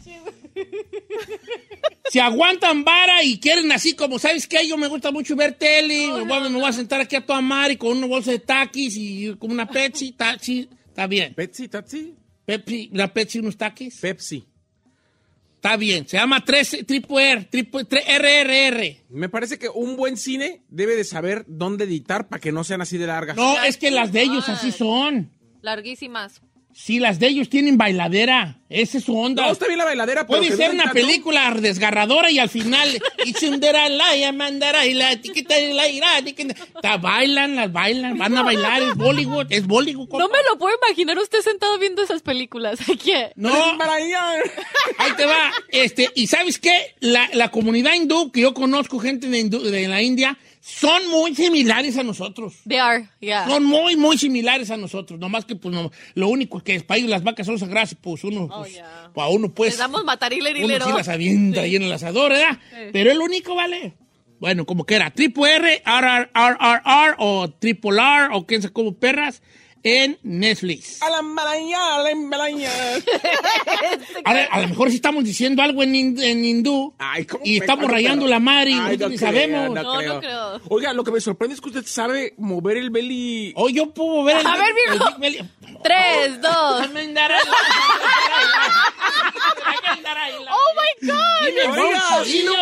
Si aguantan vara y quieren así como, ¿sabes qué? Yo me gusta mucho ver tele, me, voy, me voy a sentar aquí a tu amar y con una bolsa de taquis y con una Pepsi, taxi, está bien. Pepsi, Tatsi. Pepsi, la Pepsi, unos taquis. Pepsi. Está bien, se llama 3, triple R, triple, RRR. Me parece que un buen cine debe de saber dónde editar para que no sean así de largas. No, es que las de ellos así son. Larguísimas. Sí, las de ellos tienen bailadera. Esa es su onda. No, está bien la bailadera, pero Puede ser duren una tanto. película desgarradora y al final. Ta- Bailan, las bailan, van a bailar. Es Bollywood, es Bollywood. No me lo puedo imaginar usted sentado viendo esas películas. ¿Qué? No. Ahí te va. Este, y sabes qué? La, la comunidad hindú, que yo conozco gente de, hindú- de la India, son muy similares a nosotros. They are, yeah. Son muy, muy similares a nosotros. Nomás que, pues, no, lo único que es para ellos las vacas son sagradas y pues uno, pues, pues, a uno, pues, Les damos matarile y uno sí las avienta ahí en el asador, ¿verdad? Pero es lo único, ¿vale? Bueno, como que era triple R, R, R, R, R, R, o triple R, o quién sabe cómo perras, en Netflix. A la maraña, a la maraña. Ahora, a lo mejor sí estamos diciendo algo en, hin- en hindú y estamos rayando la mar y Ay, no ni creo, sabemos. no creo. Oiga, lo que me sorprende es que usted sabe mover el belly. O yo puedo ver el, A ver, el viejo. Big Belly. Tres, dos. Oh my God. Dime, Oiga, Gonzalo. sí, no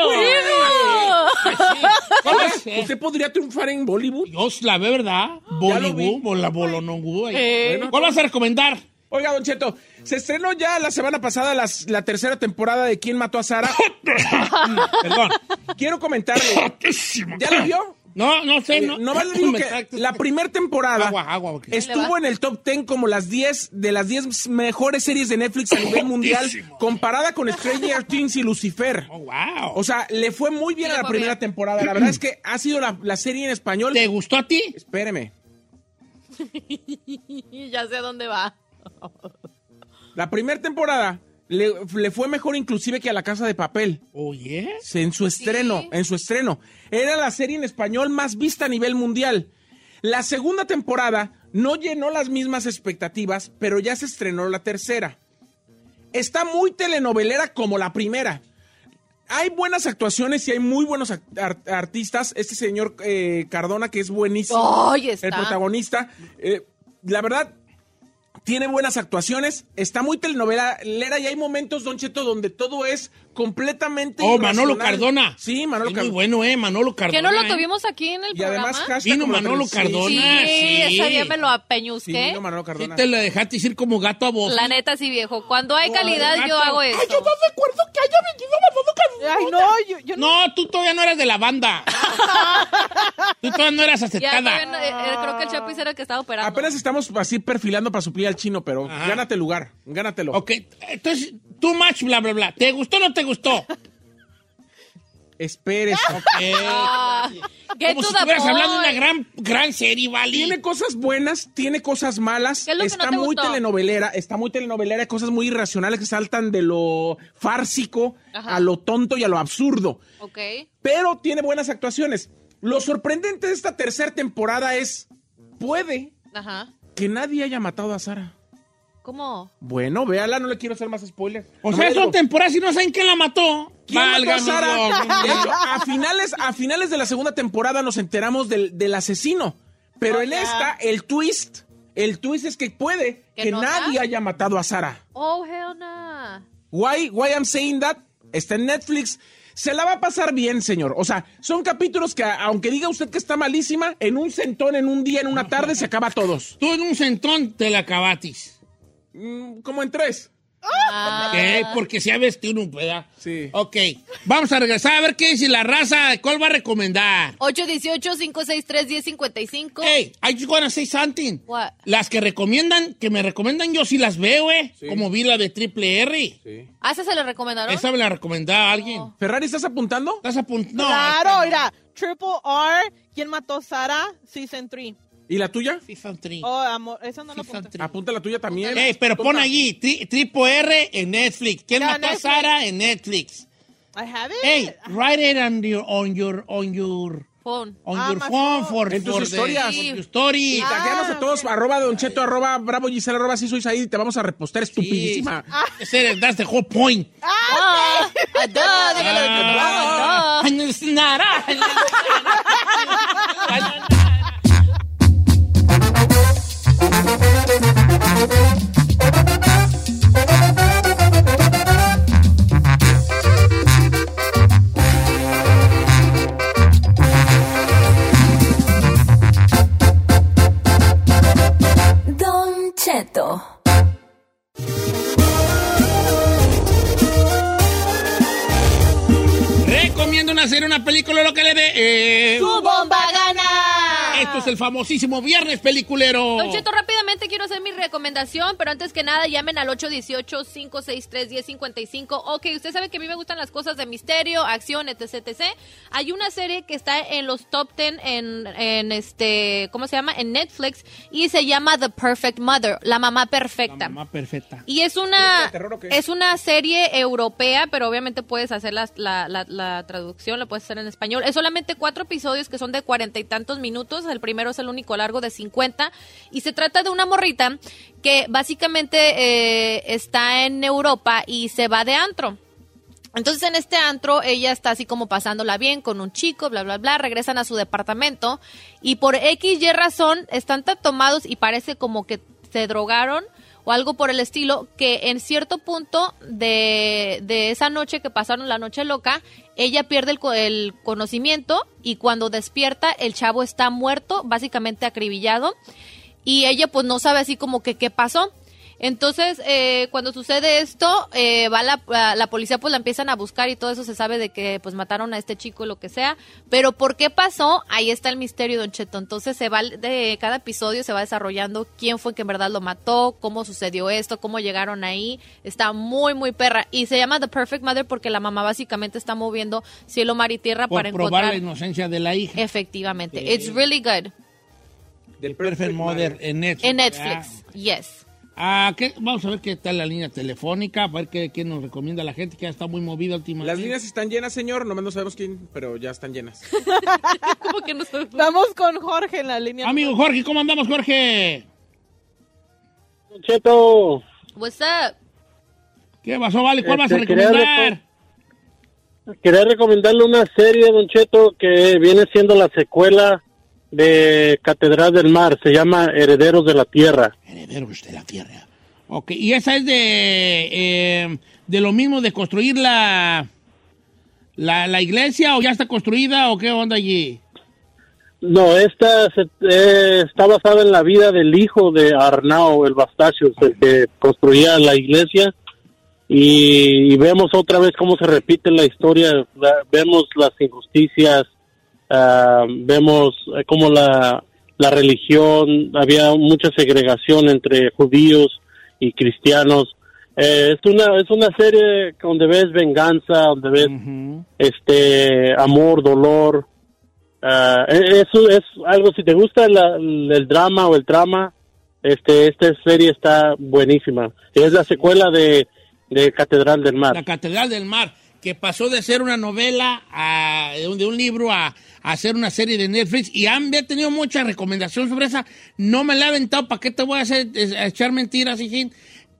¿Cómo es? ¿Usted podría triunfar en Bollywood? Yo la ve, ¿verdad? Bollywood, bola, bolonongu. Ahí. Eh. Bueno, ¿Cuál vas a recomendar? Oiga, Don Cheto, se estrenó ya la semana pasada las- la tercera temporada de ¿Quién mató a Sara? Perdón. Quiero comentarle. ¿Ya la vio? No, no sé, Eh, no. nomás le digo Me que la primera temporada Agua, agua, ok. estuvo en el top 10 como las 10 de las 10 mejores series de Netflix a nivel mundial comparada con Stranger Things y Lucifer. Oh, wow. O sea, le fue muy bien Sí, a la primera bien. temporada. La verdad es que ha sido la, la serie en español. ¿Te gustó a ti? Espéreme. ya sé dónde va. La primera temporada le, le fue mejor inclusive que a La Casa de Papel. Oye. En su estreno, en su estreno. Era la serie en español más vista a nivel mundial. La segunda temporada no llenó las mismas expectativas, pero ya se estrenó la tercera. Está muy telenovelera como la primera. Hay buenas actuaciones y hay muy buenos artistas. Este señor eh, Cardona, que es buenísimo. Ay, está. El protagonista. eh, la verdad, tiene buenas actuaciones. Está muy telenovelera y hay momentos, Don Cheto, donde todo es completamente. Oh, Manolo. Cardona. Sí, Manolo Es muy Cardona. bueno, eh, Manolo Cardona. ¿Que no lo eh. tuvimos aquí en el Y además, hashtag Vino Manolo. Cardona. Sí, sí. esa día me lo Sí, apeñusqué. vino Manolo Sí Cardona. te la dejaste ir como gato a voz. La neta, sí, viejo. Cuando hay Oh, calidad, yo hago eso. Ay, yo no recuerdo que haya venido Manolo Cardona. Ay, no, yo, yo no. No, tú todavía no eras de la banda. tú todavía no eras aceptada. no- eh, eh, creo que el Chapis era el que estaba operando. Apenas estamos así perfilando para suplir al chino, pero Ajá. gánate el lugar, gánatelo. Ok, entonces, too much, bla, bla, bla. ¿Te gustó o no te gustó? Espérese. Ah, get Como si the estuvieras hablando de una gran, gran serie, ¿vale? Tiene cosas buenas, tiene cosas malas. ¿Qué es lo que está no te muy gustó? telenovelera, está muy telenovelera, hay cosas muy irracionales que saltan de lo fársico Ajá. a lo tonto y a lo absurdo. Ok. Pero tiene buenas actuaciones. Lo sorprendente de esta tercera temporada es, puede Ajá. que nadie haya matado a Sara. ¿Cómo? Bueno, véala, no le quiero hacer más spoilers. O Nomás sea, son temporadas y no saben quién la mató. ¿Quién mató a Sara? Hecho, a finales, a finales de la segunda temporada nos enteramos del, del asesino. Pero Oh, en esta, el twist, el twist es que puede ¿Que que no nadie haya matado a Sara. Oh, hell nah. Why, why I'm saying that? Está en Netflix. Se la va a pasar bien, señor. O sea, son capítulos que, aunque diga usted que está malísima, en un centón, en un día, en una tarde, se acaba todos. Tú en un centón te la acabatis. Mm, Como en tres. Ah. ¿Qué? Porque se ha vestido un ¿verdad? Sí. Ok, vamos a regresar a ver qué dice la raza. ¿Cuál va a recomendar? 818-563-1055. Hey, I just wanna say something. What? Las que recomiendan, que me recomiendan, yo sí las veo, ¿eh? Sí. Como vi la de Triple R. ¿Ah, esa se le recomendaron? Esa me la recomendaba alguien. Ferrari, ¿estás apuntando? ¿Estás apuntando? No, claro, mira. Triple R, ¿quién mató a Sara? Season 3. ¿Y la tuya? Three. Oh, amor, esa no apunté. three. Apunta la tuya también. Ey, pero pon allí, tri- Triple R en Netflix. ¿Quién mató a. Sara en Netflix? I have it. Hey, write it on your, on your, on your, Phone. on Ah, your phone phone. for, En tus for historias. for your story. Y tagueanos a todos, arroba Don Cheto, arroba Bravo Gisela, arroba si sois ahí, te vamos a repostar estupidísima. Ese- That's the whole point. Ah, ah, duh, dígalo, Ah. duh, duh. Recomiendo una serie, una película, lo que le dé. Eh, ¡Tu bomba! Esto es el famosísimo Viernes Peliculero. Don Cheto, rápidamente quiero hacer mi recomendación, pero antes que nada llamen al 818-563-1055. Ok, usted sabe que a mí me gustan las cosas de misterio, acción, etc, etc. Hay una serie que está en los top 10 en, en este, ¿cómo se llama? En Netflix y se llama The Perfect Mother, la mamá perfecta. La mamá perfecta. Y es una, es una serie europea, pero obviamente puedes hacer la, la, la- la traducción, la puedes hacer en español. Es solamente cuatro episodios que son de cuarenta y tantos minutos. El primero es el único largo de 50. Y se trata de una que básicamente eh, está en Europa y se va de antro. Entonces en este antro ella está así como pasándola bien con un chico, bla, bla, bla, regresan a su departamento y por X y razón están tan tomados y parece como que se drogaron o algo por el estilo, que en cierto punto de, de esa noche que pasaron la noche loca, ella pierde el, el conocimiento y cuando despierta el chavo está muerto, básicamente acribillado y ella pues no sabe así como que qué pasó. Entonces, eh, cuando sucede esto, eh, va la, la, la policía, pues la empiezan a buscar y todo eso se sabe de que pues mataron a este chico, lo que sea. Pero ¿por qué pasó? Ahí está el misterio, Don Cheto. Entonces se va de cada episodio se va desarrollando quién fue que en verdad lo mató, cómo sucedió esto, cómo llegaron ahí. Está muy muy perra y se llama The Perfect Mother porque la mamá básicamente está moviendo cielo, mar y tierra Por para probar encontrar. la inocencia de la hija. Efectivamente, Sí. it's really good. Del Perfect Mother en Netflix. En Netflix, yes. Ah, ¿qué? Vamos a ver qué tal la línea telefónica, a ver qué, qué nos recomienda la gente que ya está muy movida últimamente. Las líneas están llenas, señor. Nomás no sabemos quién, pero ya están llenas. ¿Cómo que no sabemos? Vamos con Jorge en la línea. Amigo Jorge, ¿cómo andamos, Jorge? Cheto, What's up? ¿Qué pasó, Vale? ¿Cuál vas a Este, quería recomendar? quería recomendarle una serie, Don Cheto, que viene siendo la secuela de Catedral del Mar. Se llama Herederos de la Tierra. Herederos de la Tierra. Ok, ¿y esa es de, eh, de lo mismo de construir la, la, la iglesia o ya está construida o qué onda allí? No, esta se- eh, está basada en la vida del hijo de Arnao, el Bastacios, el que construía la iglesia. Y, y vemos otra vez cómo se repite la historia, la- vemos las injusticias, ah, vemos eh, cómo la, la religión, había mucha segregación entre judíos y cristianos. Eh, es una es una serie donde ves venganza, donde ves este amor, dolor. E- eso es algo si te gusta la- el drama o el trama, este esta serie está buenísima. Es la secuela de, de Catedral del Mar. La Catedral del Mar, que pasó de ser una novela a- de un libro a, a hacer una serie de Netflix y han he tenido mucha recomendación sobre esa. No me la he aventado, ¿para qué te voy a hacer a echar mentiras, hijín?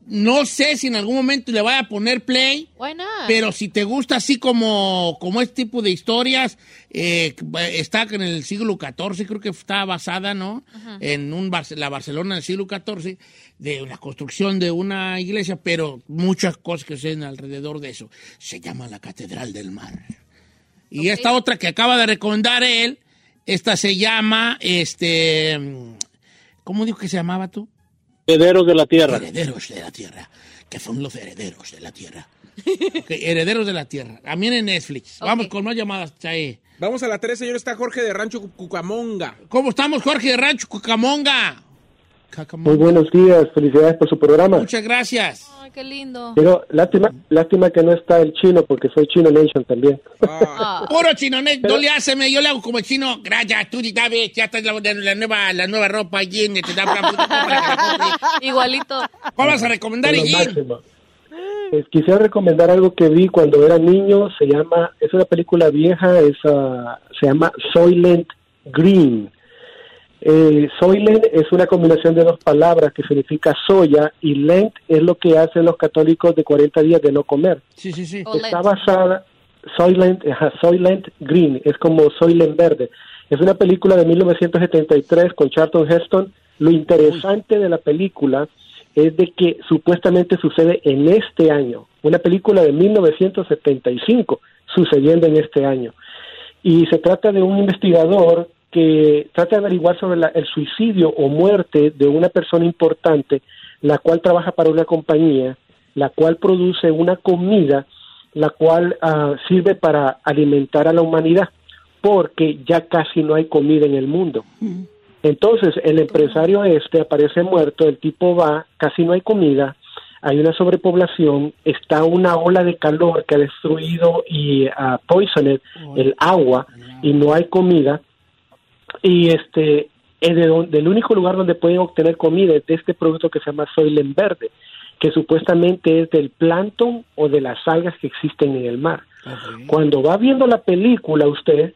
No sé si en algún momento le vaya a poner play. Not? Pero si te gusta así como, como este tipo de historias, eh, está en el siglo XIV, creo que está basada, ¿no? En un la Barcelona del siglo XIV, de la construcción de una iglesia, pero muchas cosas que suceden alrededor de eso. Se llama la Catedral del Mar. Y esta otra que acaba de recomendar él, esta se llama, este, ¿cómo dijo que se llamaba tú? Herederos de la Tierra. Herederos de la Tierra, que son los herederos de la Tierra. Herederos de la Tierra. También en Netflix. Vamos con más llamadas, Chay. Vamos a la 3, señor. Está Jorge de Rancho Cucamonga. ¿Cómo estamos, Jorge de Rancho Cucamonga? Muy buenos días, felicidades por su programa. Muchas gracias. Ay, qué lindo. Pero lástima, lástima que no está el chino, porque soy Chino Nation también. Ah. Puro chino, ne- no le haceme, yo le hago como el chino. Gracias, tú ya ves, ya está la, la nueva, la nueva ropa allí te da. Igualito. ¿Cuál vas a recomendar. Pues, quisiera recomendar algo que vi cuando era niño. Se llama, es una película vieja, es, ah, se llama Soylent Green. Eh, Soylent es una combinación de dos palabras que significa soya y Lent es lo que hacen los católicos de 40 días de no comer. Sí, sí, sí. Está basada, Soylent, ajá, Soylent Green, es como Soylent Verde. Es una película de 1973 con Charlton Heston. Lo interesante de la película es de que supuestamente sucede en este año. Una película de 1975 sucediendo en este año. Y se trata de un investigador que trata de averiguar sobre la- el suicidio o muerte de una persona importante, la cual trabaja para una compañía, la cual produce una comida, la cual ah, sirve para alimentar a la humanidad, porque ya casi no hay comida en el mundo. Entonces, el empresario este aparece muerto, el tipo va, casi no hay comida, hay una sobrepoblación, está una ola de calor que ha destruido y ha poisoned el agua y no hay comida. Y este, es de don- del único lugar donde pueden obtener comida es de este producto que se llama Soylent Verde, que supuestamente es del plancton o de las algas que existen en el mar. Cuando va viendo la película usted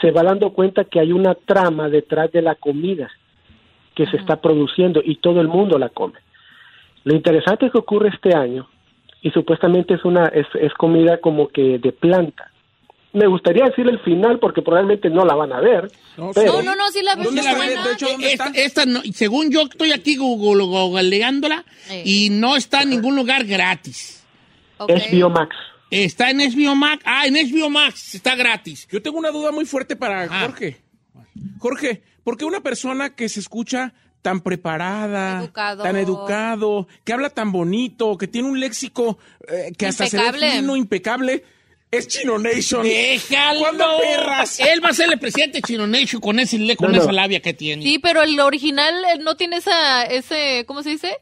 se va dando cuenta que hay una trama detrás de la comida que se está produciendo y todo el mundo la come. Lo interesante que ocurre este año y supuestamente es una es, es comida como que de planta. Me gustaría decir el final porque probablemente no la van a ver. pero- No, no, no, sí la veo. ¿Dónde sí la la ven? veo. De hecho, esta, esta no- según yo estoy aquí google- googleándola y no está en ningún lugar gratis. Es Biomax. Está en HBO Max. Ah, en HBO Max está gratis. Yo tengo una duda muy fuerte para Jorge. Jorge, ¿por qué una persona que se escucha tan preparada, Educado. tan educado, que habla tan bonito, que tiene un léxico eh, que hasta se ve fino, impecable, es Chino Nation. Déjalo. ¿Cuándo perras? Él va a ser el presidente de Chino Nation con, ese, le- con No, no. esa labia que tiene. Sí, pero el original eh, no tiene esa, ese, ¿cómo se dice?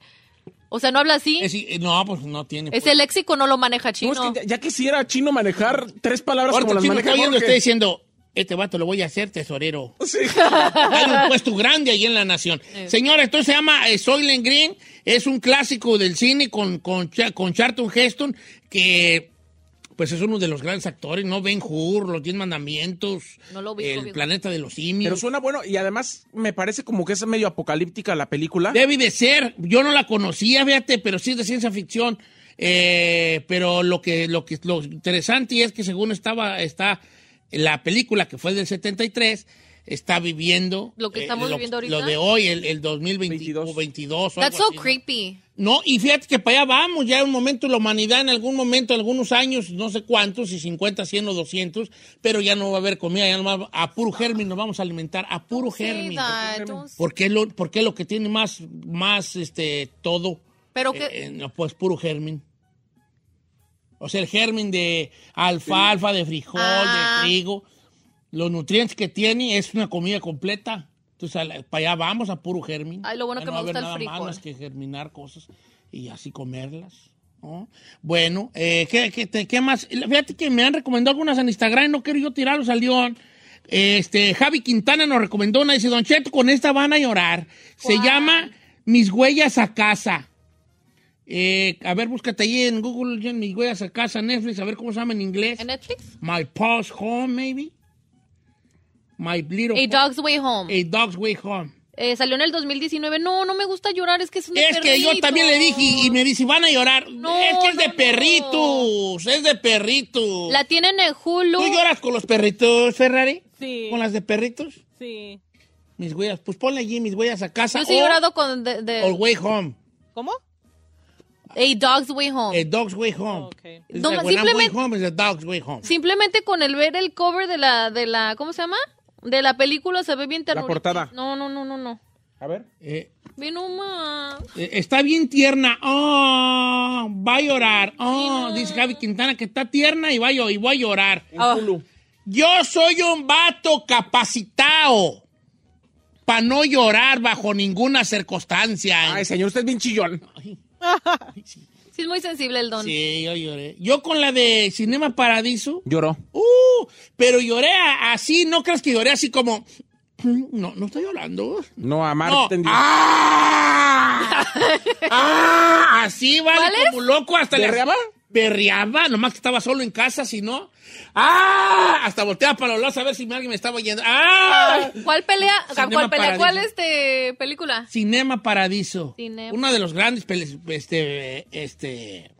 O sea, no habla así. Es- no, pues no tiene. pues. Ese léxico no lo maneja chino. No, es que ya, ya quisiera Chino manejar tres palabras Ahorita como las Chino maneja Jorge. está diciendo, este vato lo voy a hacer tesorero. Sí. Hay un puesto grande ahí en la nación. Señora, esto se llama eh, Soylent Green. Es un clásico del cine con, con, con Charlton Heston, que pues es uno de los grandes actores, ¿no? Ben Hur, Los Diez Mandamientos, No lo vi, El. Planeta de los Simios. Pero suena bueno y además me parece como que es medio apocalíptica la película. Debe de ser. Yo no la conocía, fíjate, pero sí es de ciencia ficción. Eh, pero lo que, lo que lo interesante es que según estaba, está la película que fue del 73, está viviendo Lo que estamos viviendo ahorita. Lo de hoy, el, el 2022. o 22, o That's so creepy. No, y fíjate que para allá vamos, ya en un momento la humanidad en algún momento, algunos años, no sé cuántos, si 50, 100 o 200, pero ya no va a haber comida, ya no va a puro germen nos vamos a alimentar, a puro germen. Porque es lo, porque es lo que tiene más, más este, todo. Pero Eh, que, eh, no, pues puro germen. O sea, el germen de alfalfa, de frijol, Ah. de trigo, los nutrientes que tiene es una comida completa. Entonces, a la- para allá vamos a puro germen. Ay, lo bueno Ya que no me va a gusta haber el nada frijol. más que germinar cosas y así comerlas. ¿no? Bueno, eh, ¿qué, qué, qué más? Fíjate que me han recomendado algunas en Instagram, no quiero yo tirarlos al león. Este, Javi Quintana nos recomendó una, dice, Don Cheto, con esta van a llorar. Se llama Mis huellas a casa. Eh, a ver, búscate ahí en Google, ya, Mis huellas a casa, Netflix, a ver cómo se llama en inglés. ¿En Netflix? My Paws Home, maybe. My Little A Dog's Way Home. A Dog's Way Home. Eh, salió en el 2019. No, no me gusta llorar, es que es un de Es que yo perritos. también le dije y me dice, van a llorar. No, es que es de no, perritos, es de perritos. La tienen en Hulu. ¿Tú lloras con los perritos, Ferrari? Sí. ¿Con las de perritos? Sí. Mis huellas, pues ponle allí mis huellas a casa Yo sí he llorado con de, Way Home. ¿Cómo? A Dog's Way Home. A Dog's Way Home. No, simplemente- way home, a dog's way home. Simplemente con el ver el cover de la, de la, ¿cómo se llama? De la película se ve bien ternurita. portada. No, no, no, no, no. A ver. Eh, Ve nomás. eh, está bien tierna. Oh, va a llorar. Oh, dice Javi Quintana que está tierna y va a, y voy a llorar. Ah. Yo soy un vato capacitado para no llorar bajo ninguna circunstancia. Ay, señor, usted es bien chillón. Sí, es muy sensible el don. Sí, yo lloré. Yo con la de Cinema Paradiso. Lloró. Uh, pero lloré así, no creas que lloré así como. No, no estoy llorando. No, amar. No. ¡Ah! ¡Ah! Así, vale, como loco hasta le- ¿Berreaba? Berreaba, nomás que estaba solo en casa, si no. ¡Ah! Hasta volteaba para los lados a ver si alguien me estaba yendo. ¡Ah! ¿Cuál pelea? Cinema ¿Cuál pelea? ¿Cuál este película? Cinema Paradiso. Cinema. Una de los grandes este, este,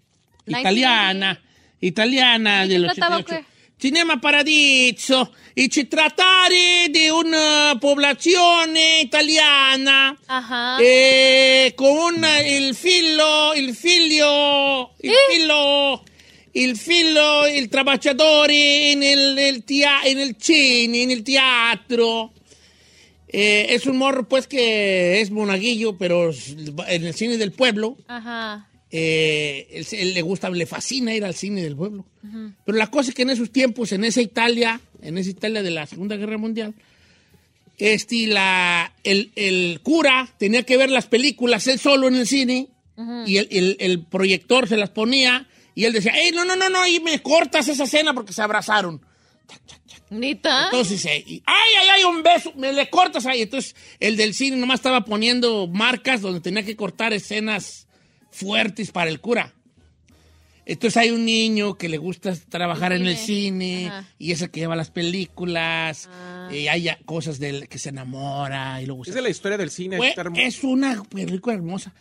italiana, italiana ¿De trataba 88. Cinema Paradiso e ci trattare di una popolazione italiana eh, con il figlio, il figlio, il Eh? figlio, il figlio, il trabajadore nel, nel, el cine, en el teatro. Eh, es un morro, pues, que es monaguillo, pero en el cine del pueblo. Ajá. Eh, él, él le gusta, le fascina ir al cine del pueblo. Pero la cosa es que en esos tiempos, en esa Italia, en esa Italia de la Segunda Guerra Mundial, este, la, el, el cura tenía que ver las películas él solo en el cine y el, el- el proyector se las ponía y él decía, ¡Ey, no, no, no, no! Y me cortas esa escena porque se abrazaron. ¿Nita? Entonces, eh, y, ¡ay, ay, ay! Un beso, me le cortas ahí. Entonces, el del cine nomás estaba poniendo marcas donde tenía que cortar escenas fuertes para el cura. Entonces hay un niño que le gusta trabajar en el cine Ajá. y es el que lleva las películas Ah. y hay cosas del que se enamora y luego Es de la historia del cine. Hermoso. es una película hermosa,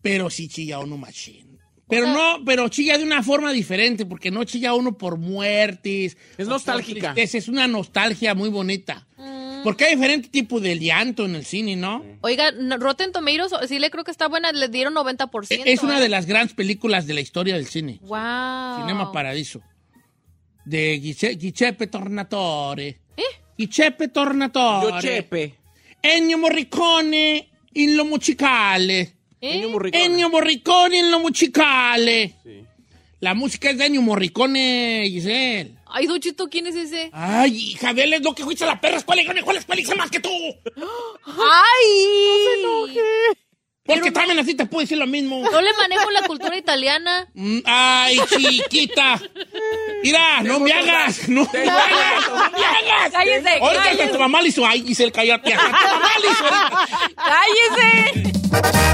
pero sí chilla uno machín. Pero no, pero chilla de una forma diferente, porque no chilla uno por muertes. Es nostálgica. Es una nostalgia muy bonita. Mm. Porque hay diferentes tipos de llanto en el cine, ¿no? Oiga, Rotten Tomatoes, sí le creo que está buena, le dieron 90%. Es una ¿eh? de las grandes películas de la historia del cine. Wow. Cinema Paradiso. De Giuseppe, Giuseppe Tornatore. ¿Eh? Giuseppe Tornatore. Chepe. Ennio Morricone in lo musicale. ¿Eh? Ennio Morricone in lo musicale. La música es de Ennio Morricone, Giselle. Ay, Don Cheto, ¿quién es ese? Ay, hija, vele lo que fuiste a la perra escuela y gané cuál escuela hice más que tú. ¡Ay! Porque también así te puedo decir lo mismo. No le manejo la cultura italiana. Mm, Ay, chiquita. Mira, no me hagas, no me hagas, no me hagas. Cállese, Ahorita cállese. tu mamá le hizo, ay, Giselle, cállate. Hasta tu mamá le hizo. ¡Cállese!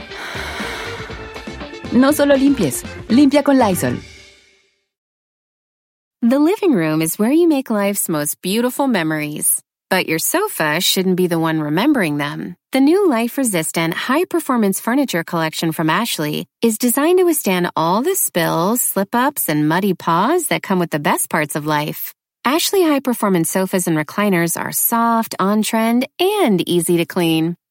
No solo limpies, limpia con Lysol. The living room is where you make life's most beautiful memories. But your sofa shouldn't be the one remembering them. The new life resistant, high performance furniture collection from Ashley is designed to withstand all the spills, slip ups, and muddy paws that come with the best parts of life. Ashley high performance sofas and recliners are soft, on trend, and easy to clean.